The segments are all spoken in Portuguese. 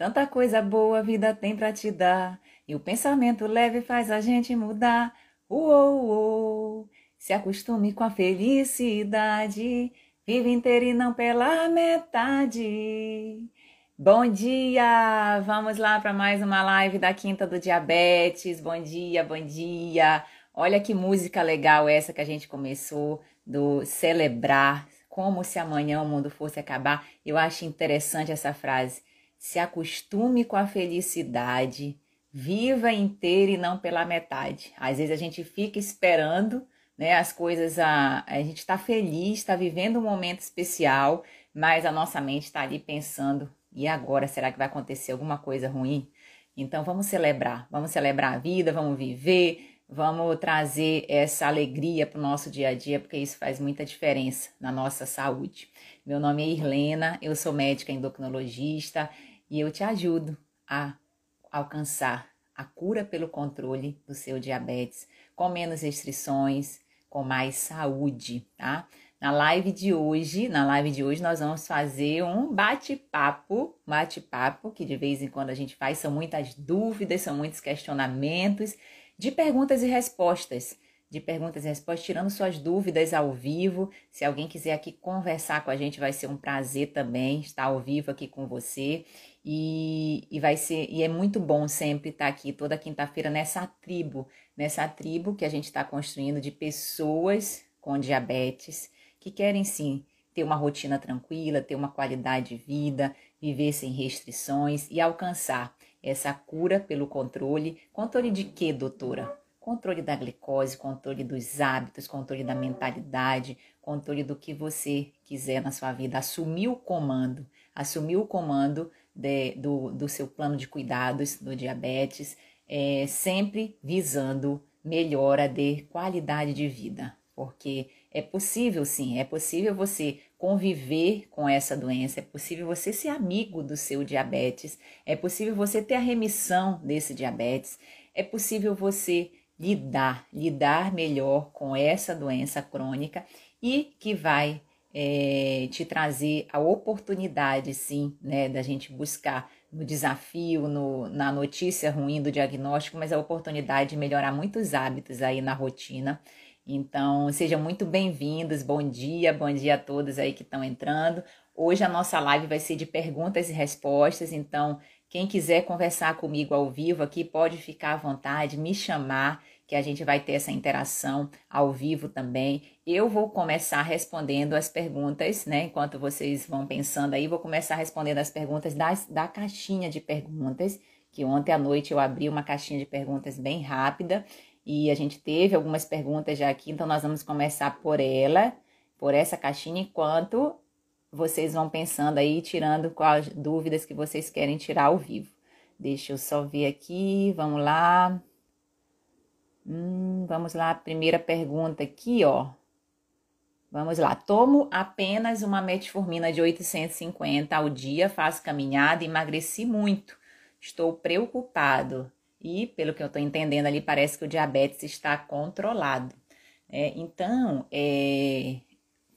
tanta coisa boa a vida tem para te dar, e o pensamento leve faz a gente mudar. Uou, uou, se acostume com a felicidade, vive inteira e não pela metade. Bom dia! Vamos lá para mais uma live da Quinta do Diabetes. Bom dia, bom dia. Olha que música legal essa que a gente começou do celebrar, como se amanhã o mundo fosse acabar. Eu acho interessante essa frase. Se acostume com a felicidade, viva inteira e não pela metade. Às vezes a gente fica esperando, né, as coisas, a, a gente está feliz, está vivendo um momento especial, mas a nossa mente está ali pensando, e agora, será que vai acontecer alguma coisa ruim? Então vamos celebrar, vamos celebrar a vida, vamos viver, vamos trazer essa alegria para o nosso dia a dia, porque isso faz muita diferença na nossa saúde. Meu nome é Irlena, eu sou médica endocrinologista e eu te ajudo a alcançar a cura pelo controle do seu diabetes, com menos restrições, com mais saúde, tá? Na live de hoje, na live de hoje nós vamos fazer um bate-papo, bate-papo que de vez em quando a gente faz, são muitas dúvidas, são muitos questionamentos, de perguntas e respostas de perguntas e respostas, tirando suas dúvidas ao vivo. Se alguém quiser aqui conversar com a gente, vai ser um prazer também estar ao vivo aqui com você. E, e vai ser e é muito bom sempre estar aqui toda quinta-feira nessa tribo, nessa tribo que a gente está construindo de pessoas com diabetes que querem sim ter uma rotina tranquila, ter uma qualidade de vida, viver sem restrições e alcançar essa cura pelo controle. Controle de quê, doutora? Controle da glicose, controle dos hábitos, controle da mentalidade, controle do que você quiser na sua vida. Assumir o comando, assumir o comando de, do, do seu plano de cuidados do diabetes, é, sempre visando melhora de qualidade de vida, porque é possível sim, é possível você conviver com essa doença, é possível você ser amigo do seu diabetes, é possível você ter a remissão desse diabetes, é possível você lidar, lidar melhor com essa doença crônica e que vai é, te trazer a oportunidade, sim, né, da gente buscar no desafio, no, na notícia ruim do diagnóstico, mas a oportunidade de melhorar muitos hábitos aí na rotina. Então, sejam muito bem-vindos, bom dia, bom dia a todos aí que estão entrando. Hoje a nossa live vai ser de perguntas e respostas, então quem quiser conversar comigo ao vivo aqui pode ficar à vontade, me chamar, que a gente vai ter essa interação ao vivo também. Eu vou começar respondendo as perguntas, né? Enquanto vocês vão pensando aí, vou começar respondendo as perguntas das, da caixinha de perguntas, que ontem à noite eu abri uma caixinha de perguntas bem rápida e a gente teve algumas perguntas já aqui, então nós vamos começar por ela, por essa caixinha, enquanto vocês vão pensando aí, tirando quais dúvidas que vocês querem tirar ao vivo. Deixa eu só ver aqui, vamos lá. Hum, vamos lá, primeira pergunta aqui, ó. Vamos lá, tomo apenas uma metformina de 850 ao dia, faço caminhada emagreci muito. Estou preocupado e, pelo que eu estou entendendo ali, parece que o diabetes está controlado. É, então, é,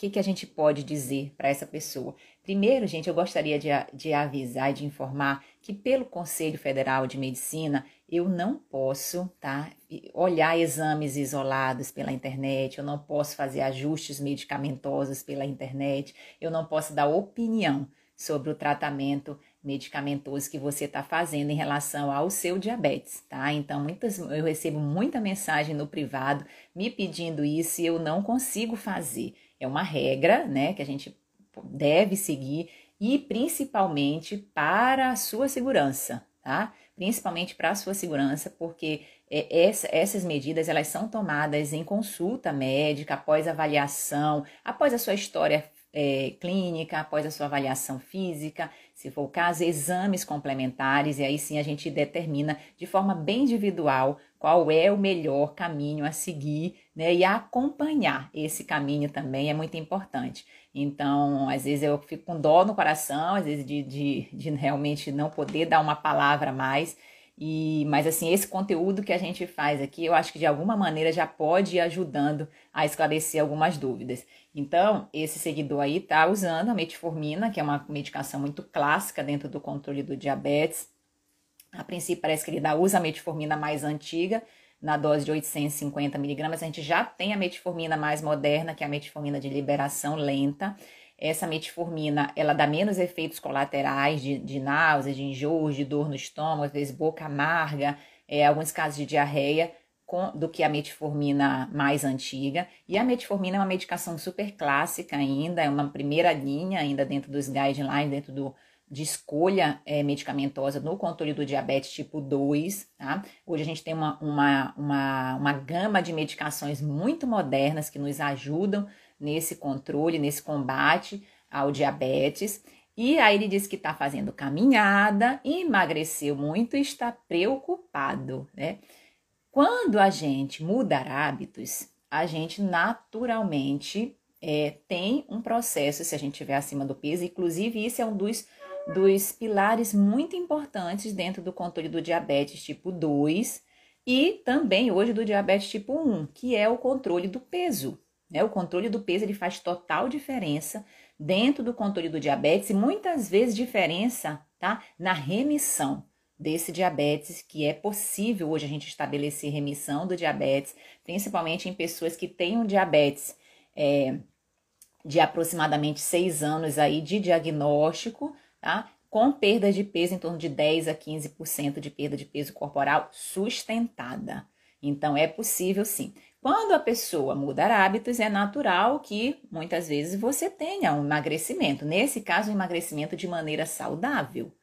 que, que a gente pode dizer para essa pessoa? Primeiro, gente, eu gostaria de, de avisar e de informar que, pelo Conselho Federal de Medicina, eu não posso tá, olhar exames isolados pela internet, eu não posso fazer ajustes medicamentosos pela internet, eu não posso dar opinião sobre o tratamento medicamentoso que você está fazendo em relação ao seu diabetes, tá? Então, muitas, eu recebo muita mensagem no privado me pedindo isso e eu não consigo fazer. É uma regra, né, que a gente deve seguir e principalmente para a sua segurança, tá? Principalmente para a sua segurança, porque é, essa, essas medidas elas são tomadas em consulta médica, após avaliação, após a sua história é, clínica, após a sua avaliação física, se for o caso, exames complementares, e aí sim a gente determina de forma bem individual qual é o melhor caminho a seguir, né? E acompanhar esse caminho também é muito importante. Então, às vezes eu fico com dó no coração, às vezes de, de, de realmente não poder dar uma palavra mais. E, mas assim, esse conteúdo que a gente faz aqui, eu acho que de alguma maneira já pode ir ajudando a esclarecer algumas dúvidas. Então, esse seguidor aí está usando a metformina, que é uma medicação muito clássica dentro do controle do diabetes. A princípio, parece que ele dá, usa a metformina mais antiga, na dose de 850 miligramas. A gente já tem a metformina mais moderna, que é a metformina de liberação lenta. Essa metformina, ela dá menos efeitos colaterais de, de náusea, de enjoo, de dor no estômago, às vezes boca amarga, é, alguns casos de diarreia, do que a metformina mais antiga. E a metformina é uma medicação super clássica ainda, é uma primeira linha ainda dentro dos guidelines, dentro do, de escolha é, medicamentosa no controle do diabetes tipo 2, tá? Hoje a gente tem uma, uma, uma, uma gama de medicações muito modernas que nos ajudam nesse controle, nesse combate ao diabetes. E aí ele disse que está fazendo caminhada, emagreceu muito e está preocupado, né? Quando a gente mudar hábitos, a gente naturalmente é, tem um processo, se a gente estiver acima do peso, inclusive isso é um dos dos pilares muito importantes dentro do controle do diabetes tipo 2 e também hoje do diabetes tipo 1, que é o controle do peso. Né? O controle do peso ele faz total diferença dentro do controle do diabetes e muitas vezes diferença tá? na remissão desse diabetes, que é possível hoje a gente estabelecer remissão do diabetes, principalmente em pessoas que têm um diabetes é, de aproximadamente seis anos aí de diagnóstico, tá? Com perda de peso em torno de 10 a 15% de perda de peso corporal sustentada. Então é possível sim. Quando a pessoa mudar hábitos, é natural que muitas vezes você tenha um emagrecimento. Nesse caso, um emagrecimento de maneira saudável.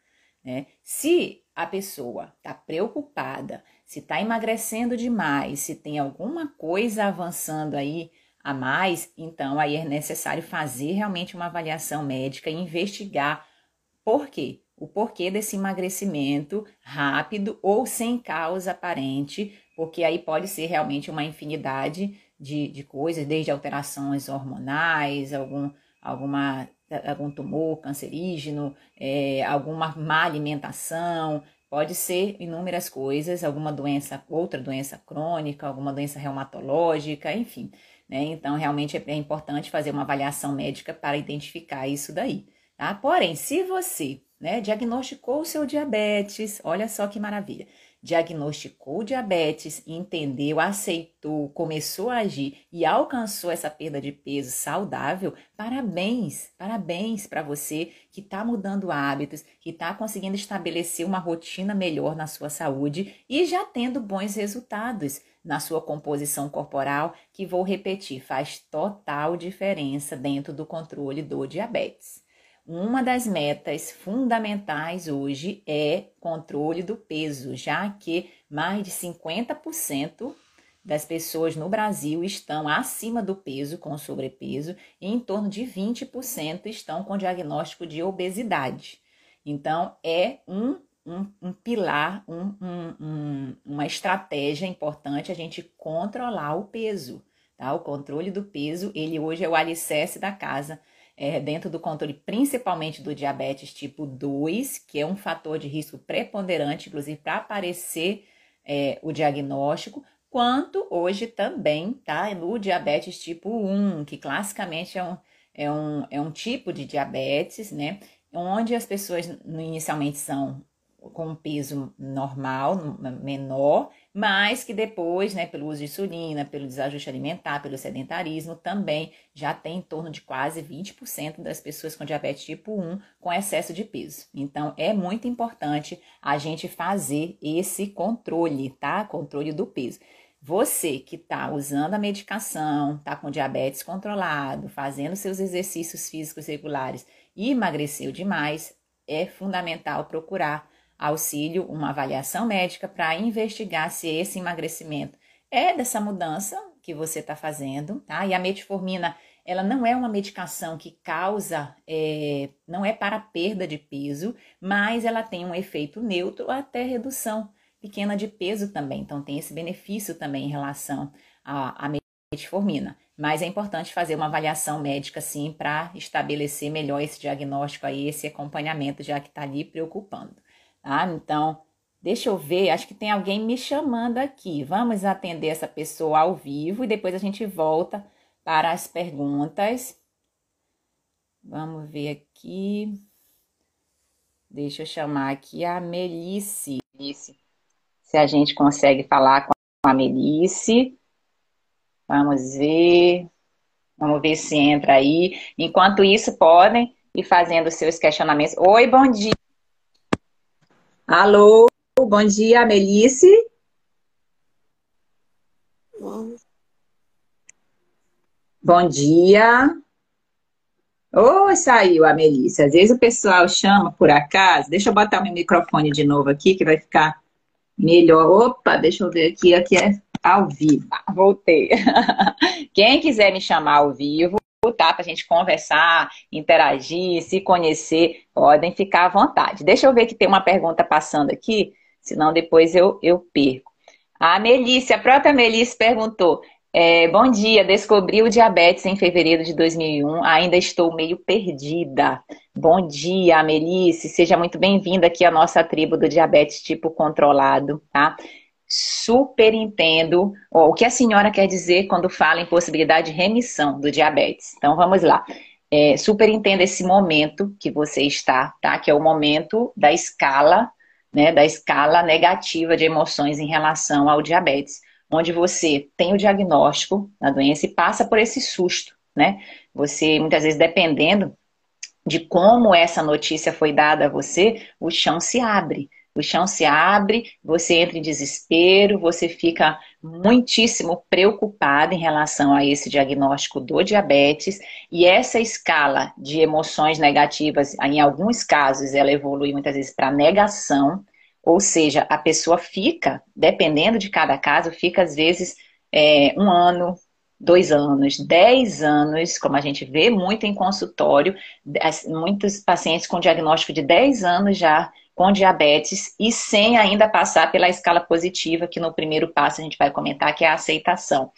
Né? Se a pessoa está preocupada, se está emagrecendo demais, se tem alguma coisa avançando aí a mais, então aí é necessário fazer realmente uma avaliação médica e investigar por quê? O porquê desse emagrecimento rápido ou sem causa aparente, porque aí pode ser realmente uma infinidade de, de coisas, desde alterações hormonais, algum, alguma, algum tumor cancerígeno, é, alguma má alimentação, pode ser inúmeras coisas, alguma doença, outra doença crônica, alguma doença reumatológica, enfim. Né? Então, realmente é, é importante fazer uma avaliação médica para identificar isso daí. Tá? Porém, se você né, diagnosticou o seu diabetes, olha só que maravilha. Diagnosticou diabetes, entendeu, aceitou, começou a agir e alcançou essa perda de peso saudável, parabéns, parabéns para você que está mudando hábitos, que está conseguindo estabelecer uma rotina melhor na sua saúde e já tendo bons resultados na sua composição corporal, que vou repetir, faz total diferença dentro do controle do diabetes. Uma das metas fundamentais hoje é controle do peso, já que mais de 50% das pessoas no Brasil estão acima do peso, com sobrepeso, e em torno de 20% estão com diagnóstico de obesidade. Então, é um, um, um pilar, um, um, uma estratégia importante a gente controlar o peso. Tá? O controle do peso, ele hoje é o alicerce da casa é, dentro do controle principalmente do diabetes tipo 2, que é um fator de risco preponderante, inclusive para aparecer é, o diagnóstico, quanto hoje também tá no diabetes tipo 1, que classicamente é um, é um, é um tipo de diabetes, né? Onde as pessoas inicialmente são com um peso normal, menor, mas que depois, né, pelo uso de insulina, pelo desajuste alimentar, pelo sedentarismo, também já tem em torno de quase 20% das pessoas com diabetes tipo 1 com excesso de peso. Então, é muito importante a gente fazer esse controle, tá? Controle do peso. Você que está usando a medicação, está com diabetes controlado, fazendo seus exercícios físicos regulares e emagreceu demais, é fundamental procurar auxílio, uma avaliação médica para investigar se esse emagrecimento é dessa mudança que você está fazendo, tá? E a metformina ela não é uma medicação que causa, é, não é para perda de peso, mas ela tem um efeito neutro até redução pequena de peso também. Então, tem esse benefício também em relação à, à metformina. Mas é importante fazer uma avaliação médica, sim, para estabelecer melhor esse diagnóstico aí, esse acompanhamento, já que está ali preocupando. Tá? Então, deixa eu ver, acho que tem alguém me chamando aqui. Vamos atender essa pessoa ao vivo e depois a gente volta para as perguntas. Vamos ver aqui. Deixa eu chamar aqui a Melisse. Se a gente consegue falar com a Melisse. Vamos ver. Vamos ver se entra aí. Enquanto isso, podem ir fazendo seus questionamentos. Oi, bom dia. Alô, bom dia, Melisse. Bom Bom dia. Oi, saiu a Melissa. Às vezes o pessoal chama por acaso. Deixa eu botar meu microfone de novo aqui, que vai ficar melhor. Opa, deixa eu ver aqui. Aqui é ao vivo. Ah, voltei. Quem quiser me chamar ao vivo, tá? Pra gente conversar, interagir, se conhecer, podem ficar à vontade. Deixa eu ver que tem uma pergunta passando aqui, senão depois eu, eu perco. A Melissa, a própria Melissa perguntou: é, bom dia, descobri o diabetes em fevereiro de 2001, ainda estou meio perdida. Bom dia, Melisse, seja muito bem-vinda aqui à nossa tribo do diabetes tipo controlado, tá? Super entendo ó, o que a senhora quer dizer quando fala em possibilidade de remissão do diabetes. Então vamos lá. É, super entendo esse momento que você está, tá? Que é o momento da escala, né? Da escala negativa de emoções em relação ao diabetes onde você tem o diagnóstico da doença e passa por esse susto, né? Você, muitas vezes, dependendo de como essa notícia foi dada a você, o chão se abre. O chão se abre, você entra em desespero, você fica muitíssimo preocupado em relação a esse diagnóstico do diabetes e essa escala de emoções negativas, em alguns casos, ela evolui muitas vezes para negação, ou seja, a pessoa fica, dependendo de cada caso, fica às vezes é, um ano, dois anos, dez anos, como a gente vê muito em consultório, muitos pacientes com diagnóstico de dez anos já com diabetes e sem ainda passar pela escala positiva, que no primeiro passo a gente vai comentar, que é a aceitação.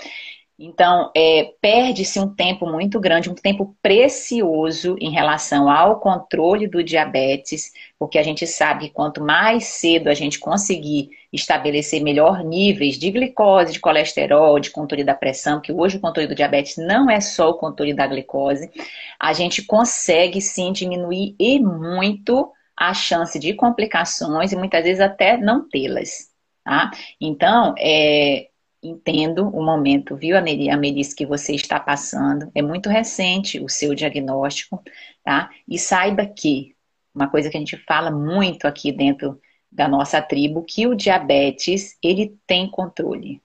Então, é, perde-se um tempo muito grande, um tempo precioso em relação ao controle do diabetes, porque a gente sabe que quanto mais cedo a gente conseguir estabelecer melhor níveis de glicose, de colesterol, de controle da pressão, que hoje o controle do diabetes não é só o controle da glicose, a gente consegue sim diminuir e muito a chance de complicações e muitas vezes até não tê-las. Tá? Então, é, entendo o momento, viu, a Melissa, que você está passando. É muito recente o seu diagnóstico, tá? E saiba que, uma coisa que a gente fala muito aqui dentro da nossa tribo, que o diabetes, ele tem controle.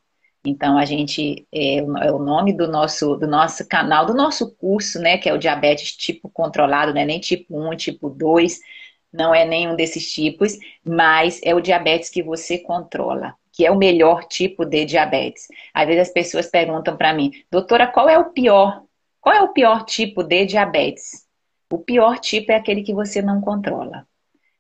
Então, a gente, é, é o nome do nosso, do nosso canal, do nosso curso, né, que é o diabetes tipo controlado, não é nem tipo 1, tipo 2, não é nenhum desses tipos, mas é o diabetes que você controla que é o melhor tipo de diabetes. Às vezes as pessoas perguntam para mim, doutora, qual é o pior? Qual é o pior tipo de diabetes? O pior tipo é aquele que você não controla.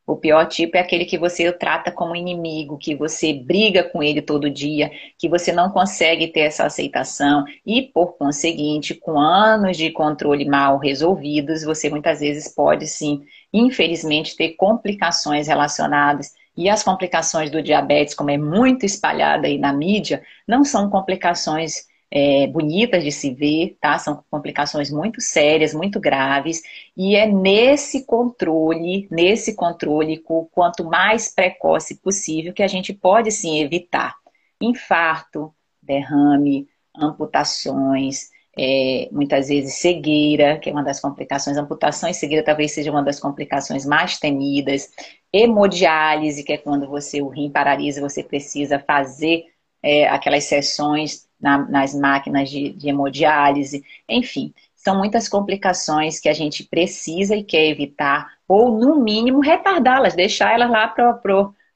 O pior tipo é aquele que você trata como inimigo, que você briga com ele todo dia, que você não consegue ter essa aceitação e, por conseguinte, com anos de controle mal resolvidos, você muitas vezes pode sim, infelizmente, ter complicações relacionadas. E as complicações do diabetes, como é muito espalhada aí na mídia, não são complicações é, bonitas de se ver, tá? São complicações muito sérias, muito graves, e é nesse controle, nesse controle, quanto mais precoce possível, que a gente pode sim evitar infarto, derrame, amputações, é, muitas vezes cegueira, que é uma das complicações, amputação e cegueira talvez seja uma das complicações mais temidas, hemodiálise, que é quando você o rim paralisa, você precisa fazer é, aquelas sessões na, nas máquinas de, de hemodiálise, enfim, são muitas complicações que a gente precisa e quer evitar, ou no mínimo retardá-las, deixar elas lá para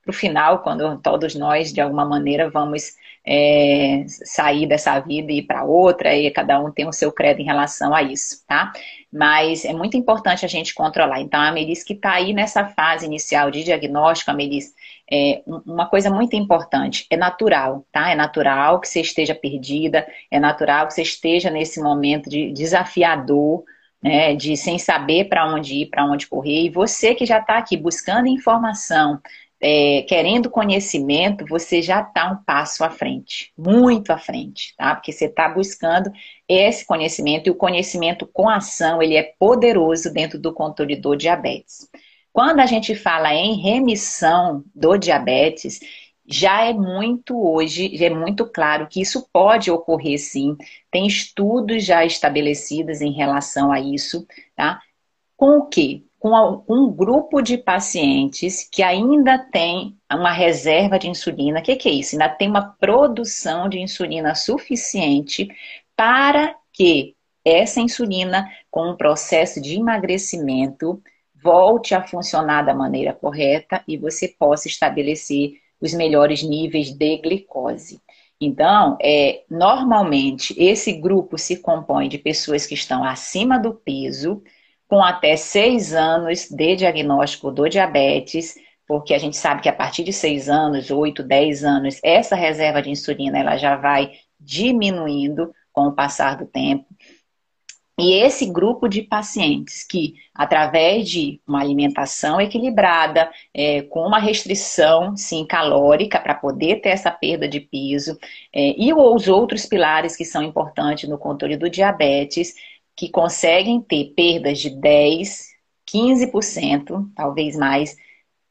o final, quando todos nós, de alguma maneira, vamos é, sair dessa vida e ir para outra, e cada um tem o seu credo em relação a isso, tá? Mas é muito importante a gente controlar. Então, a Melis que está aí nessa fase inicial de diagnóstico, a Melis, é, uma coisa muito importante, é natural, tá? É natural que você esteja perdida, é natural que você esteja nesse momento de desafiador, né, de sem saber para onde ir, para onde correr, e você que já está aqui buscando informação, é, querendo conhecimento, você já está um passo à frente, muito à frente, tá? Porque você está buscando esse conhecimento e o conhecimento com ação, ele é poderoso dentro do controle do diabetes. Quando a gente fala em remissão do diabetes, já é muito hoje, já é muito claro que isso pode ocorrer sim. Tem estudos já estabelecidos em relação a isso, tá? Com o quê? com um grupo de pacientes que ainda tem uma reserva de insulina. O que, que é isso? Ainda tem uma produção de insulina suficiente para que essa insulina, com um processo de emagrecimento, volte a funcionar da maneira correta e você possa estabelecer os melhores níveis de glicose. Então, é, normalmente, esse grupo se compõe de pessoas que estão acima do peso, com até seis anos de diagnóstico do diabetes, porque a gente sabe que a partir de seis anos, oito, dez anos, essa reserva de insulina ela já vai diminuindo com o passar do tempo. E esse grupo de pacientes que, através de uma alimentação equilibrada, é, com uma restrição, sim, calórica, para poder ter essa perda de peso, é, e os outros pilares que são importantes no controle do diabetes, que conseguem ter perdas de 10, 15%, talvez mais,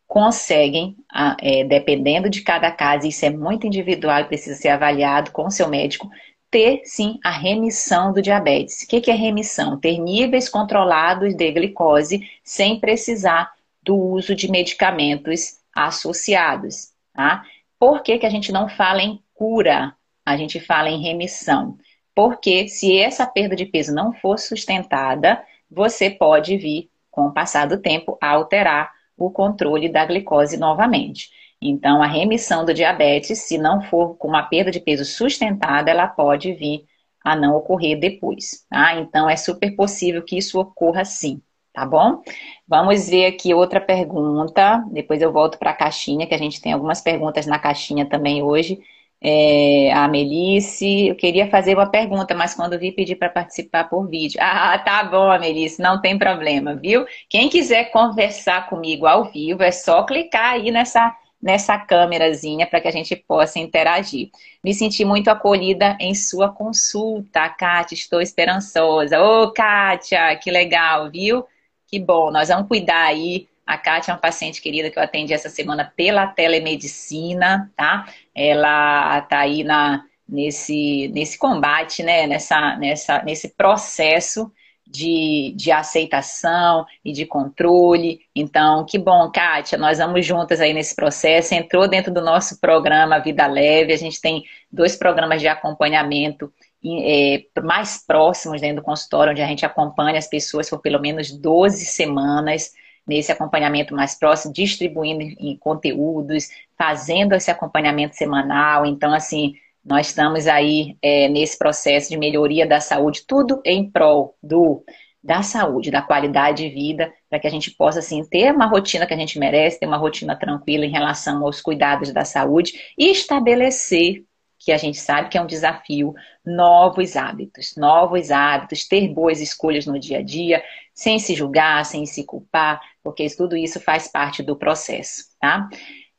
conseguem, é, dependendo de cada caso, isso é muito individual e precisa ser avaliado com o seu médico, ter sim a remissão do diabetes. O que é remissão? Ter níveis controlados de glicose sem precisar do uso de medicamentos associados. Tá? Por que, que a gente não fala em cura? A gente fala em remissão. Porque se essa perda de peso não for sustentada, você pode vir, com o passar do tempo, a alterar o controle da glicose novamente. Então, a remissão do diabetes, se não for com uma perda de peso sustentada, ela pode vir a não ocorrer depois, tá? Então, é super possível que isso ocorra sim, tá bom? Vamos ver aqui outra pergunta, depois eu volto para a caixinha, que a gente tem algumas perguntas na caixinha também hoje é, a Melisse. Eu queria fazer uma pergunta, mas quando vi, pedi para participar por vídeo. Ah, tá bom, Melisse, não tem problema, viu? Quem quiser conversar comigo ao vivo, é só clicar aí nessa, nessa câmerazinha para que a gente possa interagir. Me senti muito acolhida em sua consulta, Kátia, estou esperançosa. Ô, Kátia, que legal, viu? Que bom, nós vamos cuidar aí a Kátia é uma paciente querida que eu atendi essa semana pela telemedicina, tá? Ela tá aí na, nesse, nesse combate, né? Nessa, nessa, nesse processo de, de aceitação e de controle. Então, que bom, Kátia, nós vamos juntas aí nesse processo. Entrou dentro do nosso programa Vida Leve. A gente tem dois programas de acompanhamento é, mais próximos dentro do consultório, onde a gente acompanha as pessoas por pelo menos 12 semanas nesse acompanhamento mais próximo, distribuindo em conteúdos, fazendo esse acompanhamento semanal. Então, assim, nós estamos aí é, nesse processo de melhoria da saúde, tudo em prol do da saúde, da qualidade de vida, para que a gente possa assim ter uma rotina que a gente merece, ter uma rotina tranquila em relação aos cuidados da saúde e estabelecer que a gente sabe que é um desafio, novos hábitos, novos hábitos, ter boas escolhas no dia a dia, sem se julgar, sem se culpar, porque tudo isso faz parte do processo, tá?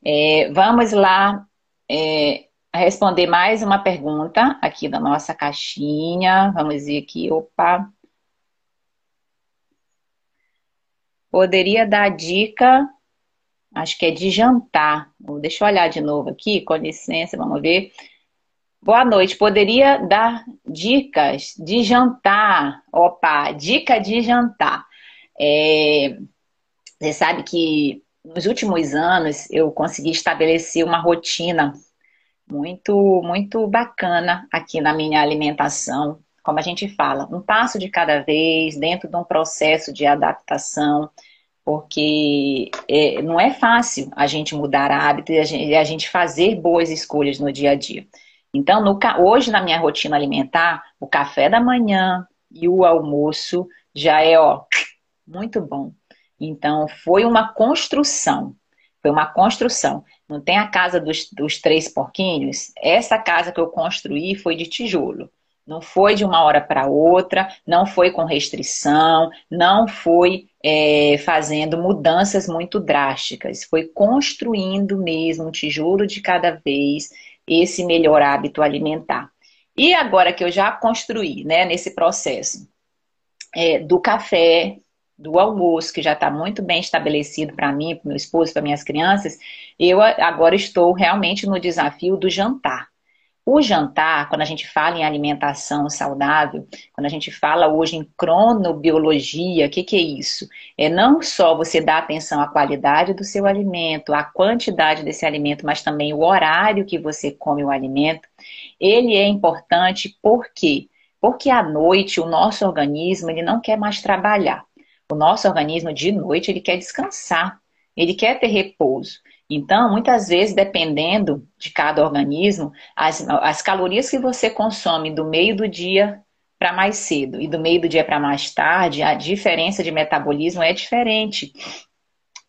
É, vamos lá é, responder mais uma pergunta aqui da nossa caixinha. Vamos ver aqui, opa. Poderia dar dica, acho que é de jantar. Deixa eu olhar de novo aqui, com licença, vamos ver. Boa noite. Poderia dar dicas de jantar? Opa, dica de jantar. É, você sabe que nos últimos anos eu consegui estabelecer uma rotina muito, muito bacana aqui na minha alimentação. Como a gente fala, um passo de cada vez, dentro de um processo de adaptação. porque é, não é fácil a gente mudar hábito e a gente, a gente fazer boas escolhas no dia a dia. Então, no, hoje na minha rotina alimentar, o café da manhã e o almoço já é, ó, muito bom. Então, foi uma construção. Foi uma construção. Não tem a casa dos, dos três porquinhos? Essa casa que eu construí foi de tijolo. Não foi de uma hora para outra, não foi com restrição, não foi é, fazendo mudanças muito drásticas. Foi construindo mesmo, um tijolo de cada vez, esse melhor hábito alimentar. E agora que eu já construí, né, nesse processo é, do café, do almoço, que já está muito bem estabelecido para mim, para meu esposo, para minhas crianças, eu agora estou realmente no desafio do jantar. O jantar, quando a gente fala em alimentação saudável, quando a gente fala hoje em cronobiologia, o que, que é isso? É não só você dar atenção à qualidade do seu alimento, à quantidade desse alimento, mas também o horário que você come o alimento. Ele é importante por quê? Porque à noite o nosso organismo ele não quer mais trabalhar. O nosso organismo de noite ele quer descansar, ele quer ter repouso. Então, muitas vezes, dependendo de cada organismo, as, as calorias que você consome do meio do dia para mais cedo e do meio do dia para mais tarde, a diferença de metabolismo é diferente.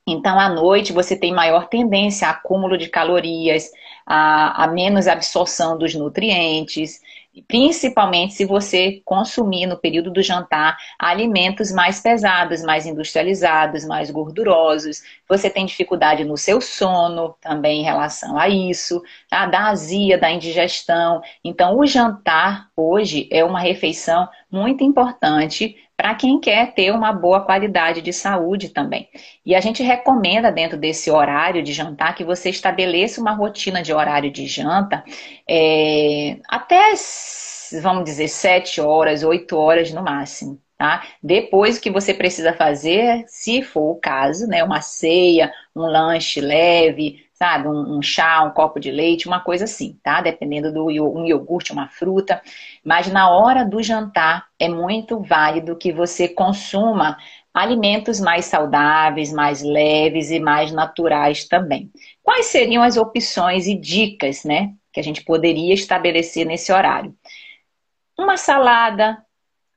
Então, à noite, você tem maior tendência a acúmulo de calorias, a, a menos absorção dos nutrientes principalmente se você consumir no período do jantar alimentos mais pesados, mais industrializados, mais gordurosos. Você tem dificuldade no seu sono também em relação a isso, tá? da azia, da indigestão. Então, o jantar hoje é uma refeição muito importante para quem quer ter uma boa qualidade de saúde também. E a gente recomenda, dentro desse horário de jantar, que você estabeleça uma rotina de horário de janta é, até, vamos dizer, 7 horas, 8 horas no máximo. Tá? Depois o que você precisa fazer, se for o caso, né, uma ceia, um lanche leve, sabe? Um, um, chá, um copo de leite, uma coisa assim, tá? Dependendo do um iogurte, uma fruta. Mas na hora do jantar é muito válido que você consuma alimentos mais saudáveis, mais leves e mais naturais também. Quais seriam as opções e dicas, né, que a gente poderia estabelecer nesse horário? Uma salada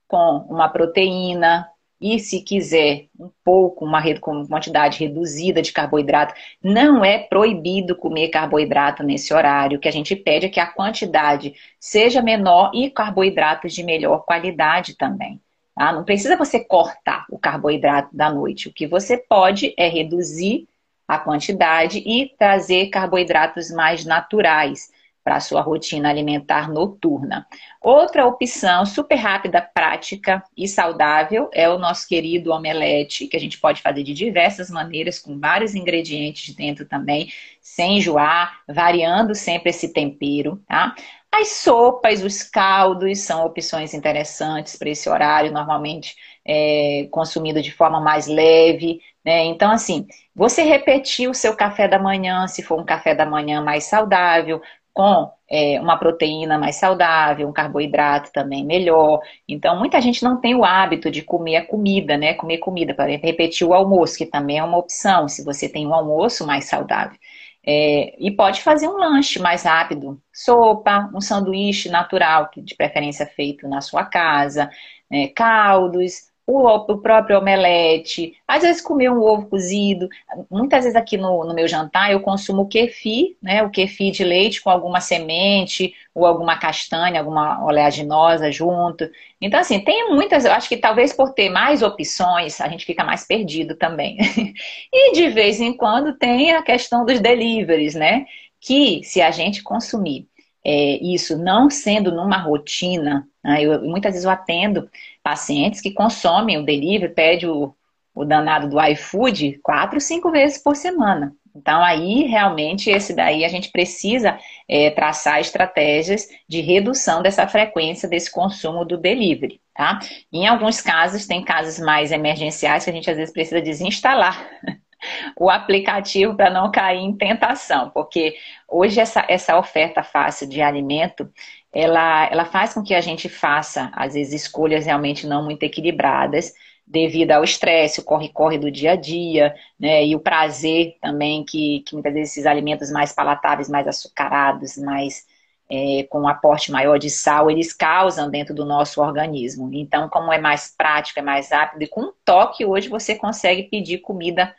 com uma proteína, e se quiser um pouco, uma quantidade reduzida de carboidrato, não é proibido comer carboidrato nesse horário. O que a gente pede é que a quantidade seja menor e carboidratos de melhor qualidade também. Tá? Não precisa você cortar o carboidrato da noite. O que você pode é reduzir a quantidade e trazer carboidratos mais naturais para a sua rotina alimentar noturna. Outra opção super rápida, prática e saudável é o nosso querido omelete, que a gente pode fazer de diversas maneiras, com vários ingredientes dentro também, sem enjoar, variando sempre esse tempero, tá? As sopas, os caldos são opções interessantes para esse horário, normalmente é, consumido de forma mais leve. Né? Então, assim, você repetir o seu café da manhã, se for um café da manhã mais saudável, com é, uma proteína mais saudável, um carboidrato também melhor. Então, muita gente não tem o hábito de comer a comida, né? Comer comida, para repetir o almoço, que também é uma opção, se você tem um almoço mais saudável. É, e pode fazer um lanche mais rápido, sopa, um sanduíche natural, de preferência feito na sua casa, né? caldos, o, o, próprio omelete, às vezes comer um ovo cozido. Muitas vezes aqui no, no meu jantar eu consumo kefir, né? O kefir de leite com alguma semente ou alguma castanha, alguma oleaginosa junto. Então, assim, tem muitas, eu acho que talvez por ter mais opções, a gente fica mais perdido também. e de vez em quando tem a questão dos deliveries, né? Que se a gente consumir é, isso não sendo numa rotina, né? eu, muitas vezes eu atendo pacientes que consomem o delivery, pede o, o danado do iFood quatro, cinco vezes por semana. Então, aí, realmente, esse daí a gente precisa é, traçar estratégias de redução dessa frequência desse consumo do delivery, tá? Em alguns casos, tem casos mais emergenciais que a gente às vezes precisa desinstalar o aplicativo para não cair em tentação, porque hoje essa, essa oferta fácil de alimento, ela, ela faz com que a gente faça, às vezes, escolhas realmente não muito equilibradas, devido ao estresse, o corre-corre do dia a dia, né, e o prazer também que, que muitas vezes esses alimentos mais palatáveis, mais açucarados, mais é, com um aporte maior de sal, eles causam dentro do nosso organismo. Então, como é mais prático, é mais rápido, e com um toque hoje você consegue pedir comida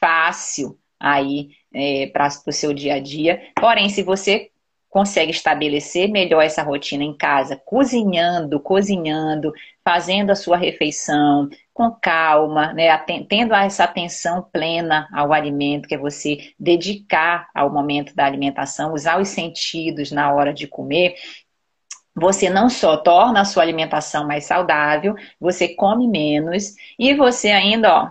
fácil aí é, para o seu dia a dia. Porém, se você consegue estabelecer melhor essa rotina em casa, cozinhando, cozinhando, fazendo a sua refeição com calma, né, tendo essa atenção plena ao alimento, que é você dedicar ao momento da alimentação, usar os sentidos na hora de comer, você não só torna a sua alimentação mais saudável, você come menos e você ainda, ó,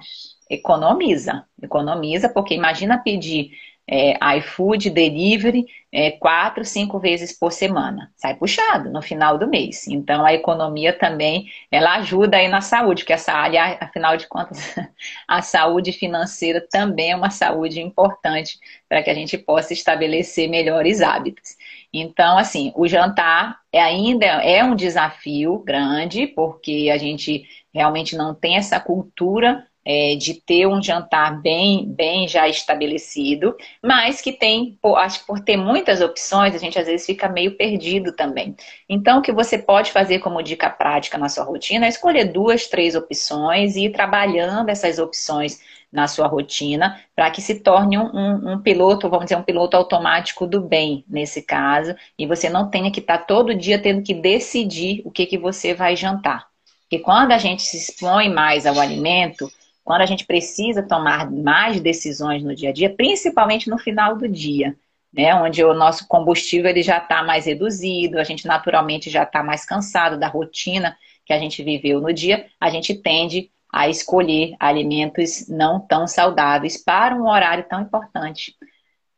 economiza. Economiza, porque imagina pedir é, iFood, delivery, é, quatro, cinco vezes por semana. Sai puxado no final do mês. Então, a economia também, ela ajuda aí na saúde, porque essa área, afinal de contas, a saúde financeira também é uma saúde importante para que a gente possa estabelecer melhores hábitos. Então, assim, o jantar é ainda é um desafio grande, porque a gente realmente não tem essa cultura é, de ter um jantar bem, bem já estabelecido, mas que tem, por, acho que por ter muitas opções, a gente às vezes fica meio perdido também. Então, o que você pode fazer como dica prática na sua rotina é escolher duas, três opções e ir trabalhando essas opções na sua rotina para que se torne um, um, um, piloto, vamos dizer, um piloto automático do bem nesse caso, e você não tenha que estar tá todo dia tendo que decidir o que, que você vai jantar. Porque quando a gente se expõe mais ao alimento, quando a gente precisa tomar mais decisões no dia a dia, principalmente no final do dia, né, onde o nosso combustível ele já está mais reduzido, a gente naturalmente já está mais cansado da rotina que a gente viveu no dia, a gente tende a escolher alimentos não tão saudáveis para um horário tão importante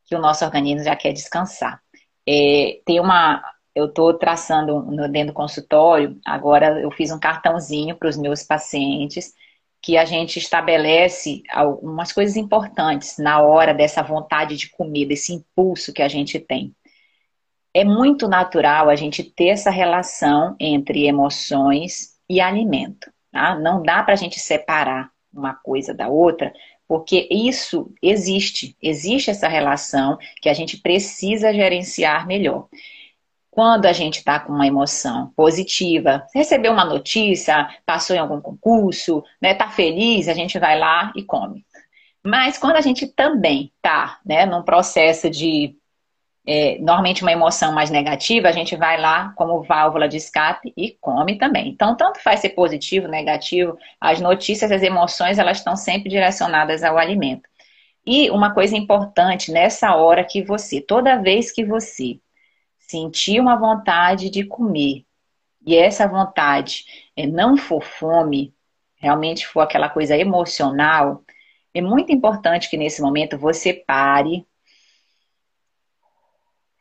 que o nosso organismo já quer descansar. É, tem uma, eu estou traçando dentro do consultório, agora eu fiz um cartãozinho para os meus pacientes que a gente estabelece algumas coisas importantes na hora dessa vontade de comer, desse impulso que a gente tem. É muito natural a gente ter essa relação entre emoções e alimento. Tá? Não dá para a gente separar uma coisa da outra, porque isso existe, existe essa relação que a gente precisa gerenciar melhor quando a gente está com uma emoção positiva, recebeu uma notícia, passou em algum concurso, né, tá feliz, a gente vai lá e come. Mas quando a gente também está né, num processo de é, normalmente uma emoção mais negativa, a gente vai lá como válvula de escape e come também. Então, tanto faz ser positivo, negativo, as notícias, as emoções, elas estão sempre direcionadas ao alimento. E uma coisa importante nessa hora que você, toda vez que você sentir uma vontade de comer. E essa vontade é, não for fome, realmente for aquela coisa emocional, é muito importante que nesse momento você pare,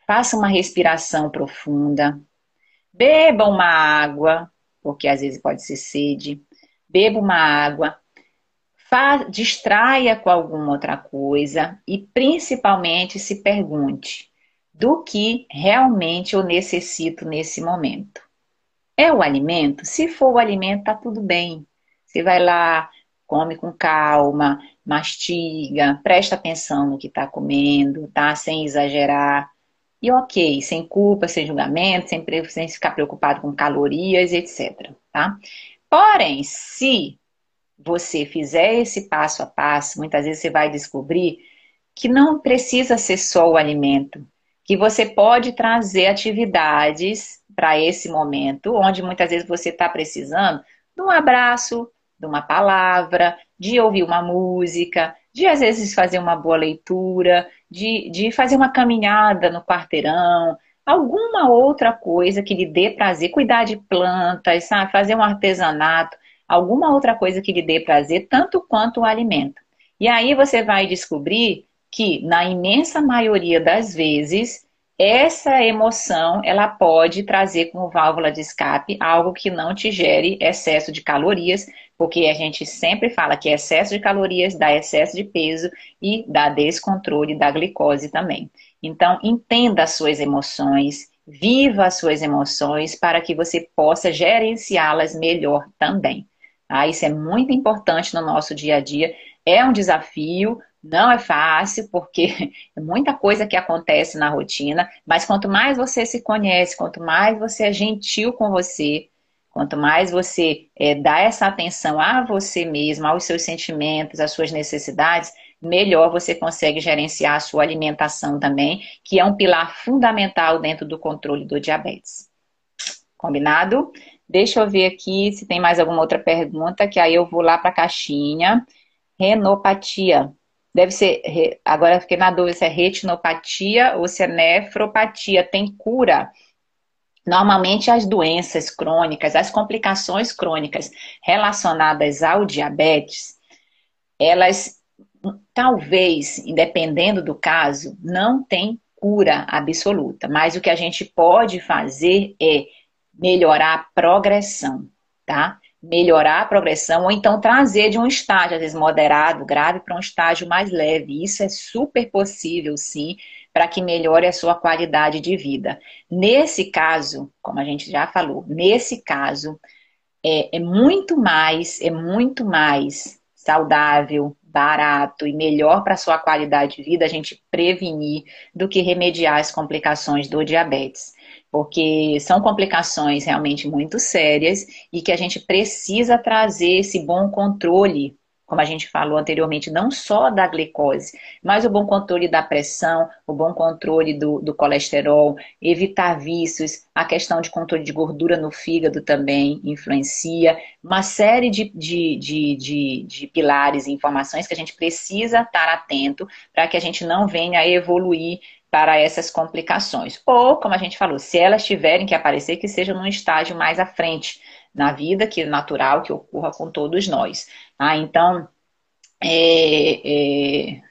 faça uma respiração profunda, beba uma água, porque às vezes pode ser sede, beba uma água, distraia com alguma outra coisa e principalmente se pergunte: do que realmente eu necessito nesse momento. É o alimento? Se for o alimento, tá tudo bem. Você vai lá, come com calma, mastiga, presta atenção no que está comendo, tá? Sem exagerar. E ok, sem culpa, sem julgamento, sem, sem ficar preocupado com calorias, etc. Tá? Porém, se você fizer esse passo a passo, muitas vezes você vai descobrir que não precisa ser só o alimento, que você pode trazer atividades para esse momento, onde muitas vezes você está precisando de um abraço, de uma palavra, de ouvir uma música, de às vezes fazer uma boa leitura, de, de fazer uma caminhada no quarteirão, alguma outra coisa que lhe dê prazer, cuidar de plantas, sabe? fazer um artesanato, alguma outra coisa que lhe dê prazer, tanto quanto o alimento. E aí você vai descobrir que, na imensa maioria das vezes, essa emoção ela pode trazer como válvula de escape algo que não te gere excesso de calorias, porque a gente sempre fala que excesso de calorias dá excesso de peso e dá descontrole da glicose também. Então, entenda as suas emoções, viva as suas emoções para que você possa gerenciá-las melhor também. Tá? Isso é muito importante no nosso dia a dia. É um desafio, não é fácil, porque é muita coisa que acontece na rotina, mas quanto mais você se conhece, quanto mais você é gentil com você, quanto mais você é, dá essa atenção a você mesmo, aos seus sentimentos, às suas necessidades, melhor você consegue gerenciar a sua alimentação também, que é um pilar fundamental dentro do controle do diabetes. Combinado? Deixa eu ver aqui se tem mais alguma outra pergunta, que aí eu vou lá para a caixinha. Renopatia. Deve ser, agora fiquei na dúvida se é retinopatia ou se é nefropatia. Tem cura? Normalmente as doenças crônicas, as complicações crônicas relacionadas ao diabetes, elas talvez, dependendo do caso, não tem cura absoluta, mas o que a gente pode fazer é melhorar a progressão, tá? Melhorar a progressão ou então trazer de um estágio, às vezes moderado, grave, para um estágio mais leve. Isso é super possível, sim, para que melhore a sua qualidade de vida. Nesse caso, como a gente já falou, nesse caso, é, é muito mais, é muito mais saudável, barato e melhor para sua qualidade de vida a gente prevenir do que remediar as complicações do diabetes porque são complicações realmente muito sérias e que a gente precisa trazer esse bom controle, como a gente falou anteriormente, não só da glicose, mas o bom controle da pressão, o bom controle do, do colesterol, evitar vícios, a questão de controle de gordura no fígado também influencia, uma série de, de, de, de, de pilares e informações que a gente precisa estar atento para que a gente não venha a evoluir para essas complicações. Ou, como a gente falou, se elas tiverem que aparecer, que seja num estágio mais à frente na vida, que é natural que ocorra com todos nós. Ah, então, é, é,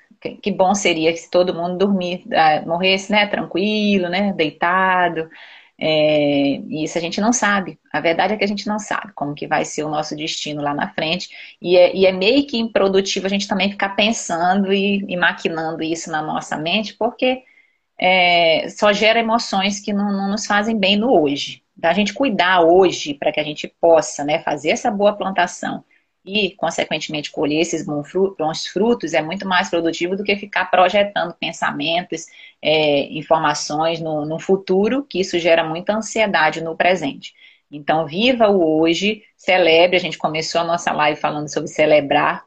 que bom seria se todo mundo dormir, ah, morresse, né, tranquilo, né, deitado. É, isso a gente não sabe. A verdade é que a gente não sabe como que vai ser o nosso destino lá na frente. E é, e é meio que improdutivo a gente também ficar pensando e, e maquinando isso na nossa mente, porque é, só gera emoções que não, não, nos fazem bem no hoje. Da gente cuidar hoje para que a gente possa né, fazer essa boa plantação e, consequentemente, colher esses bons frutos é muito mais produtivo do que ficar projetando pensamentos, é, informações no, no futuro, que isso gera muita ansiedade no presente. Então, viva o hoje, celebre. A gente começou a nossa live falando sobre celebrar,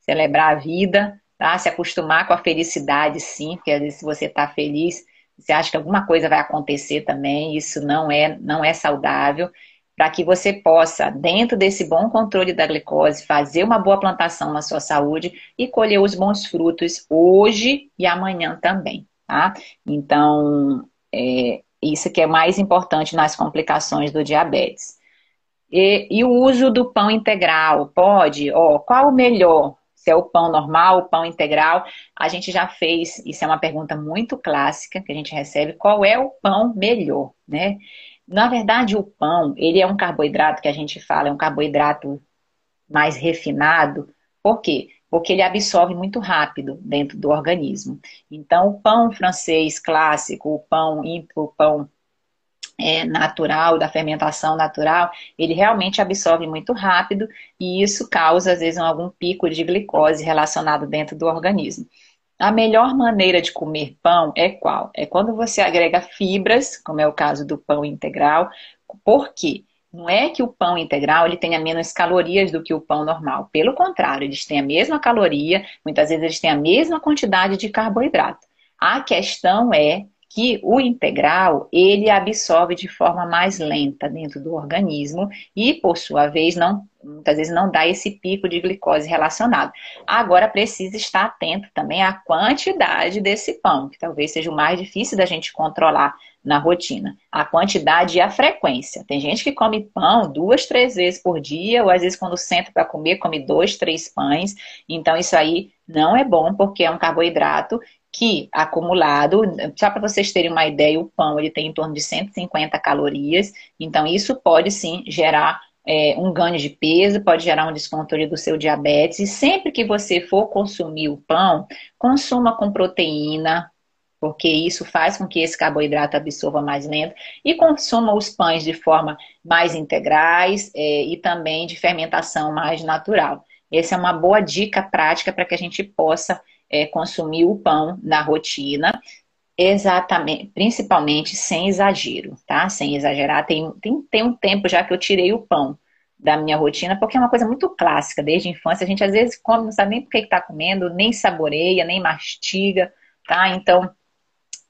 celebrar a vida, tá? Se acostumar com a felicidade, sim, porque às vezes se você está feliz, você acha que alguma coisa vai acontecer também, isso não é, não é saudável, para que você possa, dentro desse bom controle da glicose, fazer uma boa plantação na sua saúde e colher os bons frutos hoje e amanhã também, tá? Então, é, isso que é mais importante nas complicações do diabetes. E, e, o uso do pão integral, pode? Ó, qual o melhor? Se é o pão normal, o pão integral. A gente já fez, isso é uma pergunta muito clássica que a gente recebe, qual é o pão melhor, né? Na verdade, o pão, ele é um carboidrato que a gente fala, é um carboidrato mais refinado. Por quê? Porque ele absorve muito rápido dentro do organismo. Então, o pão francês clássico, o pão, o pão é, natural, da fermentação natural, ele realmente absorve muito rápido e isso causa, às vezes, algum pico de glicose relacionado dentro do organismo. A melhor maneira de comer pão é qual? É quando você agrega fibras, como é o caso do pão integral. Por quê? Não é que o pão integral ele tenha menos calorias do que o pão normal. Pelo contrário, eles têm a mesma caloria, muitas vezes eles têm a mesma quantidade de carboidrato. A questão é que o integral ele absorve de forma mais lenta dentro do organismo e, por sua vez, não, muitas vezes não dá esse pico de glicose relacionado. Agora precisa estar atento também à quantidade desse pão, que talvez seja o mais difícil da gente controlar na rotina. A quantidade e a frequência. Tem gente que come pão duas, três vezes por dia, ou às vezes quando senta para comer, come dois, três pães. Então, isso aí não é bom porque é um carboidrato que acumulado, só para vocês terem uma ideia, o pão ele tem em torno de 150 calorias, então isso pode sim gerar é, um ganho de peso, pode gerar um descontrole do seu diabetes, e sempre que você for consumir o pão, consuma com proteína, porque isso faz com que esse carboidrato absorva mais lento. E consuma os pães de forma mais integrais é, e também de fermentação mais natural. Essa é uma boa dica prática para que a gente possa é, consumir o pão na rotina, exatamente, principalmente sem exagero, tá? Sem exagerar. Tem, tem, tem um tempo já que eu tirei o pão da minha rotina, porque é uma coisa muito clássica, desde a infância. A gente às vezes come, não sabe nem por que está comendo, nem saboreia, nem mastiga, tá? Então,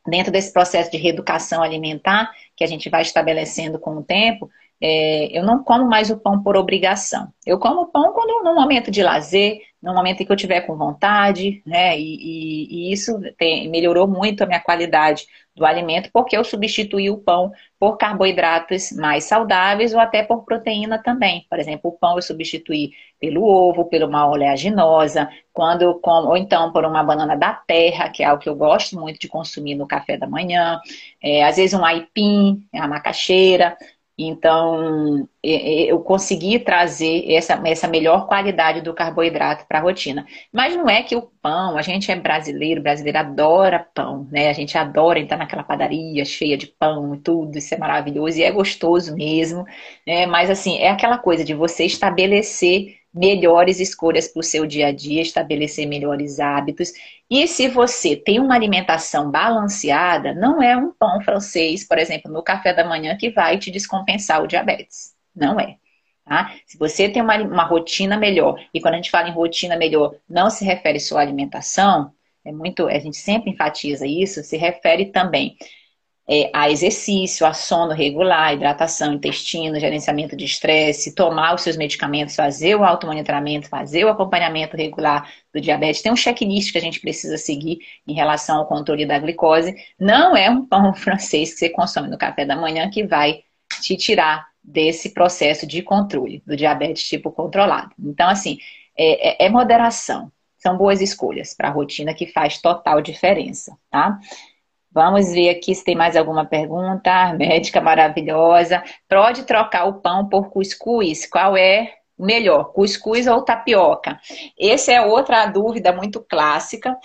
dentro desse processo de reeducação alimentar que a gente vai estabelecendo com o tempo, é, eu não como mais o pão por obrigação. Eu como pão quando no momento de lazer, no momento em que eu tiver com vontade, né? E, e, e isso tem, melhorou muito a minha qualidade do alimento, porque eu substituí o pão por carboidratos mais saudáveis ou até por proteína também. Por exemplo, o pão eu substituí pelo ovo, pela uma oleaginosa, quando eu como, ou então por uma banana da terra, que é algo que eu gosto muito de consumir no café da manhã. É, às vezes um aipim, a macaxeira. Então, eu consegui trazer essa, essa melhor qualidade do carboidrato para a rotina. Mas não é que o pão, a gente é brasileiro, brasileiro adora pão, né? A gente adora entrar naquela padaria cheia de pão e tudo, isso é maravilhoso e é gostoso mesmo, né? Mas assim, é aquela coisa de você estabelecer melhores escolhas para o seu dia a dia, estabelecer melhores hábitos. E se você tem uma alimentação balanceada, não é um pão francês, por exemplo, no café da manhã que vai te descompensar o diabetes. Não é. Tá? Se você tem uma, uma rotina melhor, e quando a gente fala em rotina melhor, não se refere só à alimentação, é muito, a gente sempre enfatiza isso, se refere também é, a exercício, a sono regular, hidratação, intestino, gerenciamento de estresse, tomar os seus medicamentos, fazer o automonitoramento, fazer o acompanhamento regular do diabetes. Tem um checklist que a gente precisa seguir em relação ao controle da glicose. Não é um pão francês que você consome no café da manhã que vai te tirar desse processo de controle do diabetes tipo controlado. Então, assim, é, é, é moderação. São boas escolhas para a rotina que faz total diferença, tá? Vamos ver aqui se tem mais alguma pergunta. Médica maravilhosa. Pode trocar o pão por cuscuz? Qual é melhor, cuscuz ou tapioca? Essa é outra dúvida muito clássica.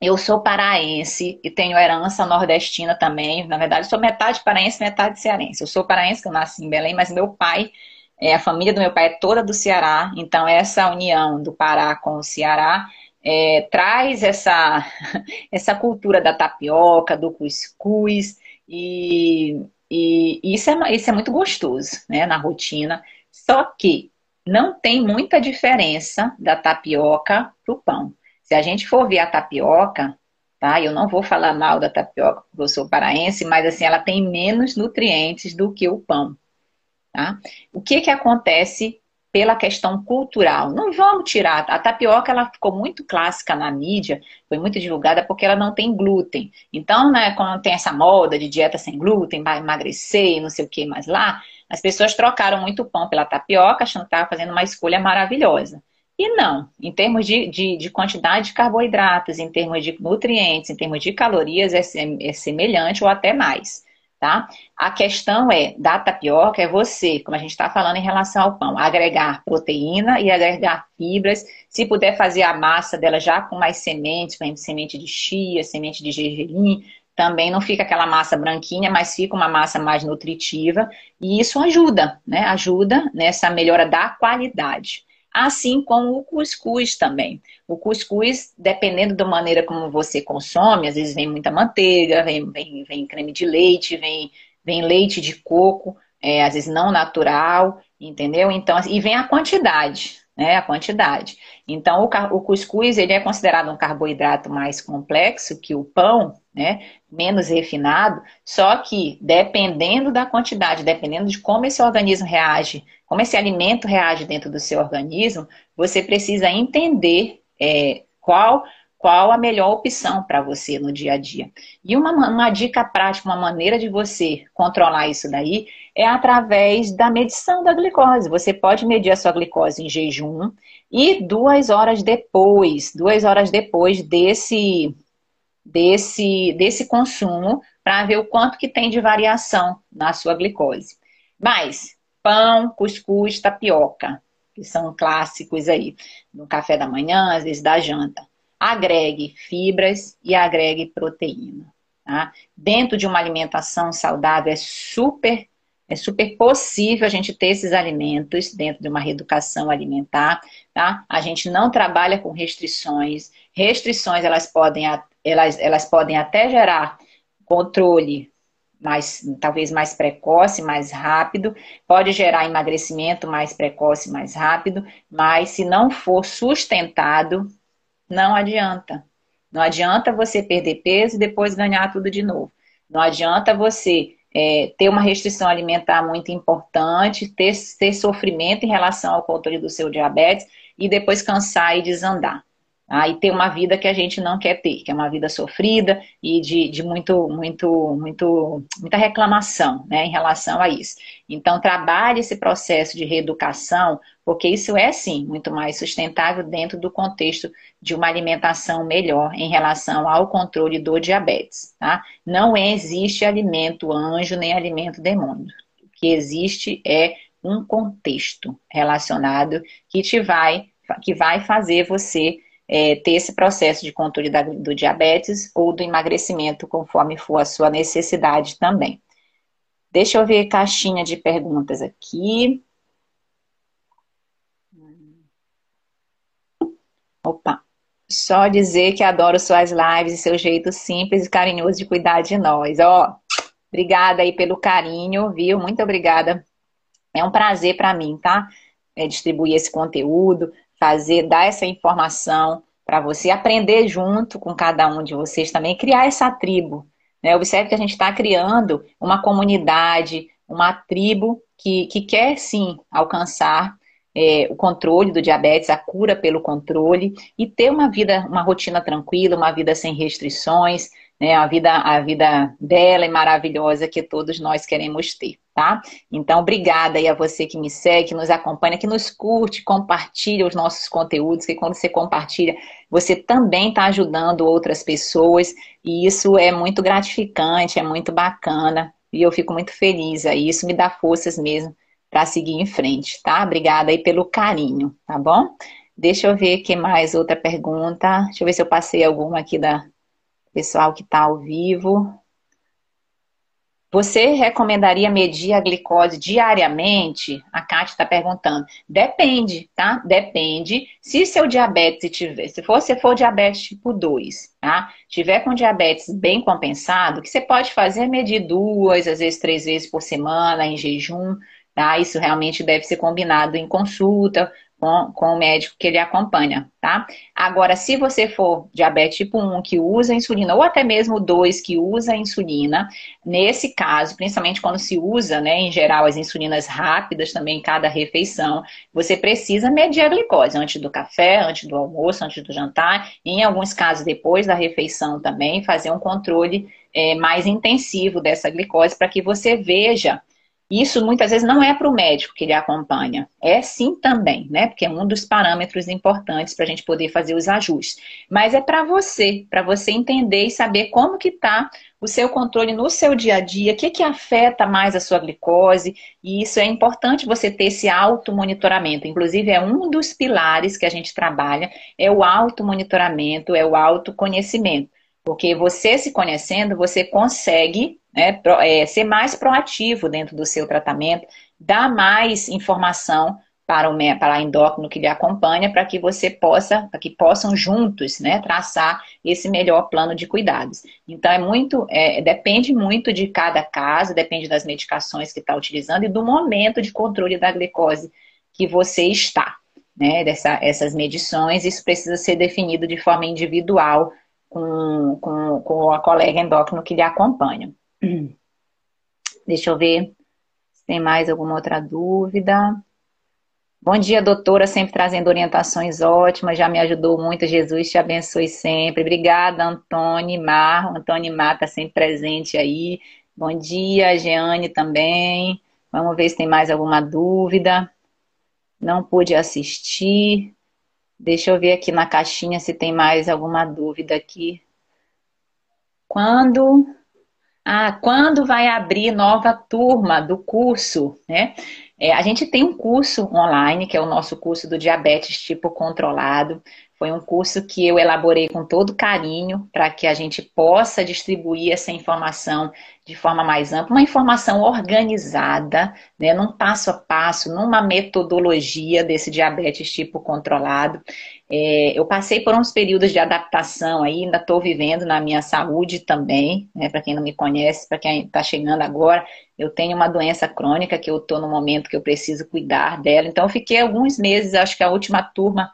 Eu sou paraense e tenho herança nordestina também. Na verdade, sou metade paraense, metade cearense. Eu sou paraense, eu nasci em Belém, mas meu pai, é, a família do meu pai é toda do Ceará. Então, essa união do Pará com o Ceará é, traz essa, essa cultura da tapioca, do cuscuz, e, e isso, é, isso é muito gostoso né, na rotina. Só que não tem muita diferença da tapioca para o pão. Se a gente for ver a tapioca, tá? Eu não vou falar mal da tapioca, porque eu sou paraense, mas assim, ela tem menos nutrientes do que o pão, tá? O que que acontece pela questão cultural. Não vamos tirar. A tapioca ela ficou muito clássica na mídia, foi muito divulgada porque ela não tem glúten. Então, né, quando tem essa moda de dieta sem glúten, vai emagrecer não sei o que mais lá, as pessoas trocaram muito pão pela tapioca, achando que estava fazendo uma escolha maravilhosa. E não, em termos de, de, de, quantidade de carboidratos, em termos de nutrientes, em termos de calorias, é, é semelhante ou até mais tá? A questão é, da tapioca, é você, como a gente está falando em relação ao pão, agregar proteína e agregar fibras. Se puder fazer a massa dela já com mais sementes, por exemplo, semente de chia, semente de gergelim, também não fica aquela massa branquinha, mas fica uma massa mais nutritiva. E isso ajuda, né? Ajuda nessa melhora da qualidade assim como o cuscuz também. O cuscuz, dependendo da maneira como você consome, às vezes vem muita manteiga, vem, vem, vem creme de leite, vem, vem leite de coco, é, às vezes não natural, entendeu? Então, e vem a quantidade, né? A quantidade. Então, o, o cuscuz, ele é considerado um carboidrato mais complexo que o pão, né? Menos refinado, só que dependendo da quantidade, dependendo de como esse organismo reage como esse alimento reage dentro do seu organismo, você precisa entender é, qual qual a melhor opção para você no dia a dia. E uma, uma dica prática, uma maneira de você controlar isso daí é através da medição da glicose. Você pode medir a sua glicose em jejum e duas horas depois, duas horas depois desse, desse, desse consumo, para ver o quanto que tem de variação na sua glicose. Mas pão, cuscuz, tapioca, que são clássicos aí, no café da manhã, às vezes da janta. agregue fibras e agregue proteína. Tá? Dentro de uma alimentação saudável é super é super possível a gente ter esses alimentos dentro de uma reeducação alimentar, tá? A gente não trabalha com restrições. Restrições elas podem, elas, elas podem até gerar controle mais, talvez mais precoce, mais rápido, pode gerar emagrecimento mais precoce, mais rápido, mas se não for sustentado, não adianta. Não adianta você perder peso e depois ganhar tudo de novo. Não adianta você é, ter uma restrição alimentar muito importante, ter, ter sofrimento em relação ao controle do seu diabetes e depois cansar e desandar. Ah, e ter uma vida que a gente não quer ter, que é uma vida sofrida e de, de muito, muito, muito, muita reclamação né, em relação a isso. Então, trabalhe esse processo de reeducação, porque isso é sim muito mais sustentável dentro do contexto de uma alimentação melhor em relação ao controle do diabetes. Tá? Não existe alimento anjo nem alimento demônio. O que existe é um contexto relacionado que te vai, que vai fazer você é, ter esse processo de controle da, do diabetes ou do emagrecimento, conforme for a sua necessidade também. Deixa eu ver caixinha de perguntas aqui. Opa! Só dizer que adoro suas lives e seu jeito simples e carinhoso de cuidar de nós. Ó, obrigada aí pelo carinho, viu? Muito obrigada. É um prazer para mim, tá? É, distribuir esse conteúdo, fazer, dar essa informação para você, aprender junto com cada um de vocês também, criar essa tribo. Né? Observe que a gente está criando uma comunidade, uma tribo que, que quer sim alcançar é, o controle do diabetes, a cura pelo controle e ter uma vida, uma rotina tranquila, uma vida sem restrições, né? A vida, a vida bela e maravilhosa que todos nós queremos ter, tá? Então, obrigada aí a você que me segue, que nos acompanha, que nos curte, compartilha os nossos conteúdos, que quando você compartilha, você também está ajudando outras pessoas, e isso é muito gratificante, é muito bacana, e eu fico muito feliz aí, isso me dá forças mesmo para seguir em frente, tá? Obrigada aí pelo carinho, tá bom? Deixa eu ver que mais outra pergunta. Deixa eu ver se eu passei alguma aqui da, pessoal que está ao vivo. Você recomendaria medir a glicose diariamente? A Kátia está perguntando. Depende, tá? Depende. Se seu diabetes tiver, se você for diabetes tipo 2, tá? Tiver com diabetes bem compensado, o que você pode fazer é medir duas, às vezes três vezes por semana em jejum, tá? Isso realmente deve ser combinado em consulta com, com o médico que ele acompanha, tá? Agora, se você for diabetes tipo 1 que usa insulina, ou até mesmo 2 que usa insulina, nesse caso, principalmente quando se usa, né, em geral, as insulinas rápidas também em cada refeição, você precisa medir a glicose antes do café, antes do almoço, antes do jantar, em alguns casos depois da refeição também, fazer um controle é, mais intensivo dessa glicose para que você veja isso muitas vezes não é para o médico que ele acompanha, é sim também, né? Porque é um dos parâmetros importantes para a gente poder fazer os ajustes. Mas é para você, para você entender e saber como que está o seu controle no seu dia a dia, o que, que afeta mais a sua glicose, e isso é importante você ter esse automonitoramento. Inclusive, é um dos pilares que a gente trabalha, é o automonitoramento, é o autoconhecimento. Porque você se conhecendo, você consegue né, é, ser mais proativo dentro do seu tratamento, dar mais informação para o para a endócrino que lhe acompanha, para que você possa, para que possam juntos, né, traçar esse melhor plano de cuidados. Então é muito, é, depende muito de cada caso, depende das medicações que está utilizando e do momento de controle da glicose que você está, né, dessa, essas medições. Isso precisa ser definido de forma individual com, com, com a colega endócrino que lhe acompanha. Deixa eu ver se tem mais alguma outra dúvida. Bom dia, doutora, sempre trazendo orientações ótimas, já me ajudou muito. Jesus te abençoe sempre. Obrigada, Antônio Mar. Antônio Mar está sempre presente aí. Bom dia, Jeane também. Vamos ver se tem mais alguma dúvida. Não pude assistir. Deixa eu ver aqui na caixinha se tem mais alguma dúvida aqui. Quando ah, quando vai abrir nova turma do curso, né? É, a gente tem um curso online, que é o nosso curso do diabetes tipo controlado. Foi um curso que eu elaborei com todo carinho para que a gente possa distribuir essa informação de forma mais ampla, uma informação organizada, né, num passo a passo, numa metodologia desse diabetes tipo controlado. É, eu passei por uns períodos de adaptação aí, ainda estou vivendo na minha saúde também, né, para quem não me conhece, para quem está chegando agora, eu tenho uma doença crônica que eu estou no momento que eu preciso cuidar dela, então eu fiquei alguns meses, acho que a última turma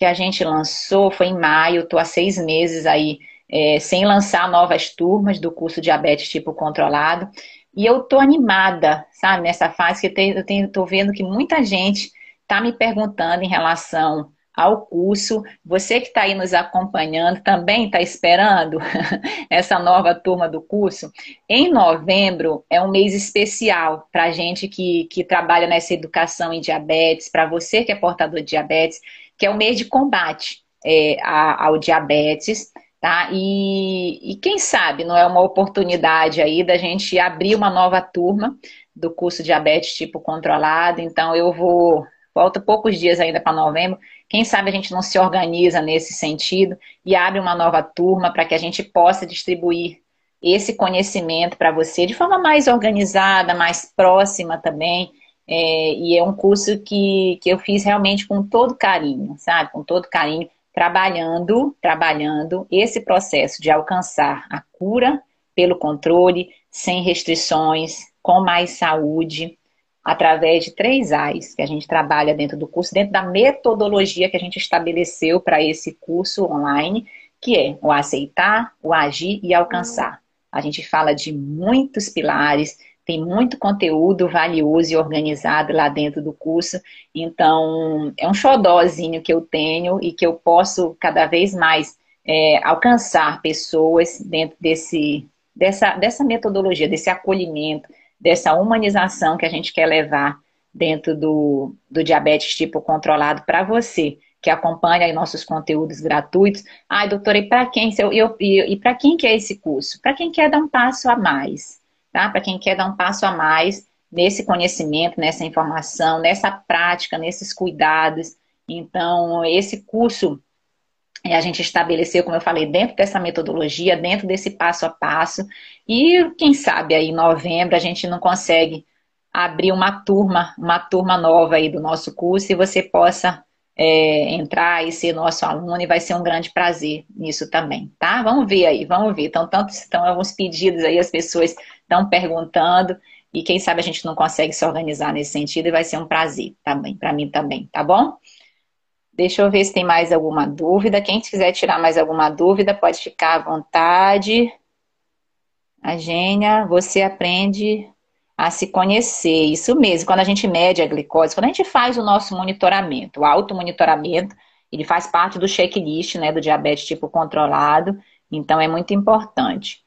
que a gente lançou foi em maio, estou há seis meses aí é, sem lançar novas turmas do curso Diabetes Tipo Controlado. E eu estou animada, sabe, nessa fase que eu estou vendo que muita gente está me perguntando em relação ao curso. Você que está aí nos acompanhando também está esperando essa nova turma do curso. Em novembro é um mês especial para a gente que, que trabalha nessa educação em diabetes, para você que é portador de diabetes que é o mês de combate é, ao diabetes, tá? E, e quem sabe não é uma oportunidade aí da gente abrir uma nova turma do curso diabetes tipo controlado. Então eu vou, falta poucos dias ainda para novembro. Quem sabe a gente não se organiza nesse sentido e abre uma nova turma para que a gente possa distribuir esse conhecimento para você de forma mais organizada, mais próxima também, é, e é um curso que, que eu fiz realmente com todo carinho, sabe? Com todo carinho, trabalhando, trabalhando esse processo de alcançar a cura pelo controle, sem restrições, com mais saúde, através de três A's que a gente trabalha dentro do curso, dentro da metodologia que a gente estabeleceu para esse curso online, que é o aceitar, o agir e alcançar. A gente fala de muitos pilares, tem muito conteúdo valioso e organizado lá dentro do curso. Então, é um xodózinho que eu tenho e que eu posso cada vez mais é, alcançar pessoas dentro desse, dessa, dessa metodologia, desse acolhimento, dessa humanização que a gente quer levar dentro do, do diabetes tipo controlado para você que acompanha nossos conteúdos gratuitos. Ai, doutora, e para quem, eu, eu, e, e para quem que é esse curso? Para quem quer dar um passo a mais tá? Para quem quer dar um passo a mais nesse conhecimento, nessa informação, nessa prática, nesses cuidados. Então, esse curso a gente estabeleceu, como eu falei, dentro dessa metodologia, dentro desse passo a passo. E quem sabe aí em novembro a gente não consegue abrir uma turma, uma turma nova aí do nosso curso e você possa é, entrar e ser nosso aluno e vai ser um grande prazer nisso também, tá? Vamos ver aí, vamos ver. Então, tanto estão alguns pedidos aí, as pessoas estão perguntando e quem sabe a gente não consegue se organizar nesse sentido e vai ser um prazer também, para mim também, tá bom? Deixa eu ver se tem mais alguma dúvida. Quem quiser tirar mais alguma dúvida, pode ficar à vontade. A Gênia, você aprende a se conhecer. Isso mesmo, quando a gente mede a glicose, quando a gente faz o nosso monitoramento, o automonitoramento, ele faz parte do checklist né, do diabetes tipo controlado, então é muito importante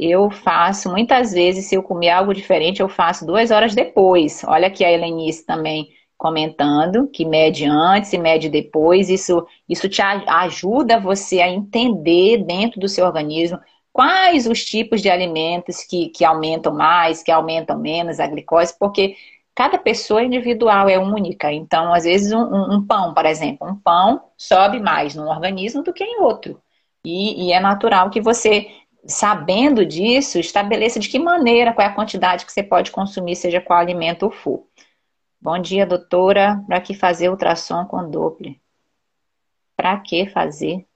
eu faço, muitas vezes, se eu comer algo diferente, eu faço duas horas depois. Olha aqui a Helenice também comentando, que mede antes e mede depois. Isso, isso te ajuda você a entender dentro do seu organismo quais os tipos de alimentos que, que aumentam mais, que aumentam menos a glicose, porque cada pessoa individual, é única. Então, às vezes, um, um pão, por exemplo, um pão sobe mais num organismo do que em outro. E, e é natural que você sabendo disso, estabeleça de que maneira, qual é a quantidade que você pode consumir, seja qual alimento for. Bom dia, doutora. Para que fazer ultrassom com Doppler? Para que fazer?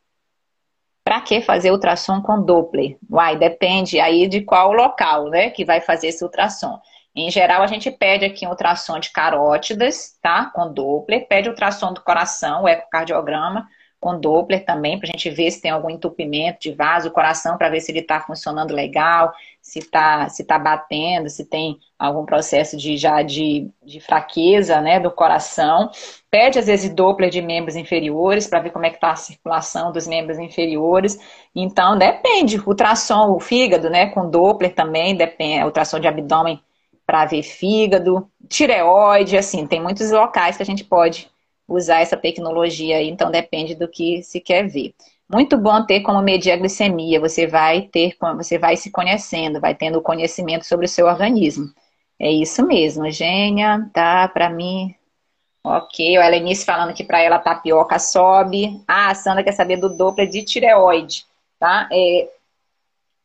Para que fazer ultrassom com Doppler? Uai, depende aí de qual local, né, que vai fazer esse ultrassom. Em geral, a gente pede aqui um ultrassom de carótidas, tá? Com Doppler, pede ultrassom do coração, o ecocardiograma, com Doppler também, para a gente ver se tem algum entupimento de vaso, coração, para ver se ele está funcionando legal, se está se tá batendo, se tem algum processo de já de, de fraqueza né, do coração. Pede, às vezes, Doppler de membros inferiores, para ver como é que está a circulação dos membros inferiores. Então, depende. Ultrassom, o fígado, né, com Doppler também, depende, ultrassom de abdômen para ver fígado, tireoide, assim, tem muitos locais que a gente pode usar essa tecnologia aí, então depende do que se quer ver. Muito bom ter como medir a glicemia, você vai ter, você vai se conhecendo, vai tendo conhecimento sobre o seu organismo. É isso mesmo, Gênia, tá? Para mim, Ok, a Helenice falando que para ela tapioca sobe. Ah, a Sandra quer saber do Doppler de tireoide, tá? É,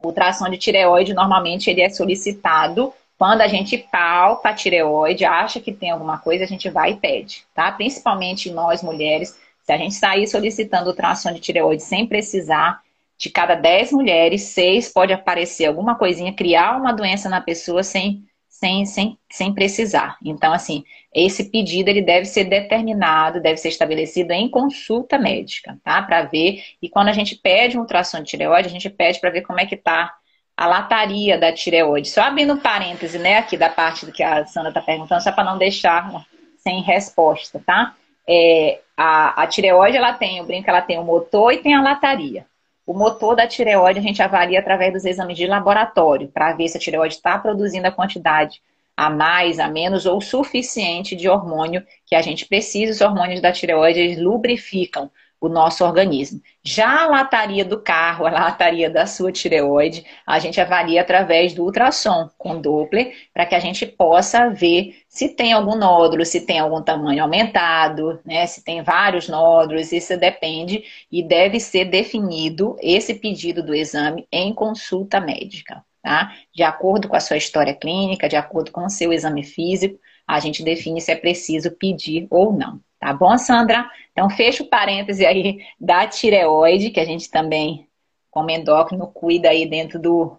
o ultrassom de tireoide, normalmente, ele é solicitado quando a gente palpa a tireoide, acha que tem alguma coisa, a gente vai e pede, tá? Principalmente nós mulheres, se a gente sair solicitando ultrassom de tireoide sem precisar, de cada 10 mulheres, 6 pode aparecer alguma coisinha, criar uma doença na pessoa sem sem, sem, sem precisar. Então, assim, esse pedido ele deve ser determinado, deve ser estabelecido em consulta médica, tá? Para ver. E quando a gente pede um ultrassom de tireoide, a gente pede para ver como é que tá a lataria da tireoide. Só abrindo parêntese, né, aqui da parte do que a Sandra está perguntando, só para não deixar sem resposta, tá? É, a, a tireoide, ela tem, o brinco, ela tem o motor e tem a lataria. O motor da tireoide a gente avalia através dos exames de laboratório, para ver se a tireoide está produzindo a quantidade a mais, a menos ou suficiente de hormônio que a gente precisa. Os hormônios da tireoide eles lubrificam o nosso organismo. Já a lataria do carro, a lataria da sua tireoide, a gente avalia através do ultrassom com Doppler, para que a gente possa ver se tem algum nódulo, se tem algum tamanho aumentado, né, se tem vários nódulos, isso depende e deve ser definido esse pedido do exame em consulta médica, tá? De acordo com a sua história clínica, de acordo com o seu exame físico, a gente define se é preciso pedir ou não. Tá bom, Sandra? Então, fecha o parêntese aí da tireoide, que a gente também, como endócrino, cuida aí dentro do,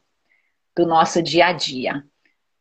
do nosso dia a dia.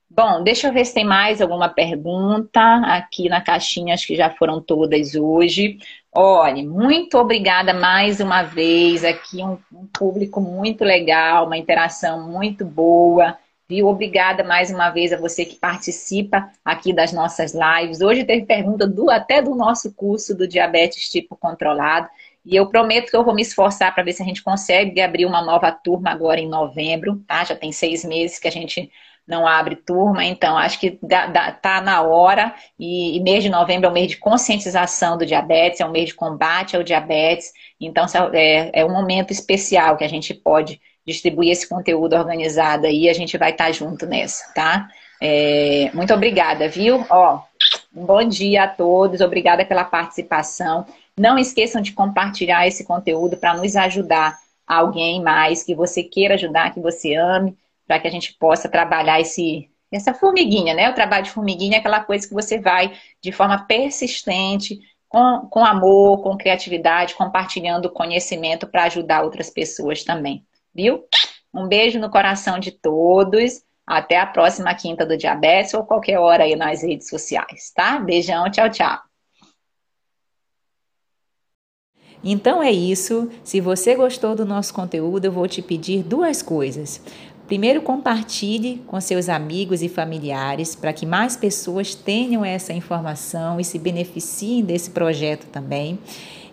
Bom, deixa eu ver se tem mais alguma pergunta aqui na caixinha, acho que já foram todas hoje. Olha, muito obrigada mais uma vez, aqui um, um público muito legal, uma interação muito boa. Viu? Obrigada mais uma vez a você que participa aqui das nossas lives. Hoje teve pergunta do, até do nosso curso do diabetes tipo controlado. E eu prometo que eu vou me esforçar para ver se a gente consegue abrir uma nova turma agora em novembro, tá? Já tem seis meses que a gente não abre turma, então acho que está na hora. E, e, mês de novembro é um mês de conscientização do diabetes, é um mês de combate ao diabetes. Então é, é um momento especial que a gente pode distribuir esse conteúdo organizado aí, a gente vai estar junto nessa, tá? É, muito obrigada, viu? Ó, um bom dia a todos, obrigada pela participação. Não esqueçam de compartilhar esse conteúdo para nos ajudar alguém mais que você queira ajudar, que você ame, para que a gente possa trabalhar esse, essa formiguinha, né? O trabalho de formiguinha é aquela coisa que você vai de forma persistente, com, com amor, com criatividade, compartilhando conhecimento para ajudar outras pessoas também viu? Um beijo no coração de todos. Até a próxima quinta do diabetes ou qualquer hora aí nas redes sociais, tá? Beijão, tchau, tchau. Então é isso. Se você gostou do nosso conteúdo, eu vou te pedir duas coisas. Primeiro, compartilhe com seus amigos e familiares para que mais pessoas tenham essa informação e se beneficiem desse projeto também.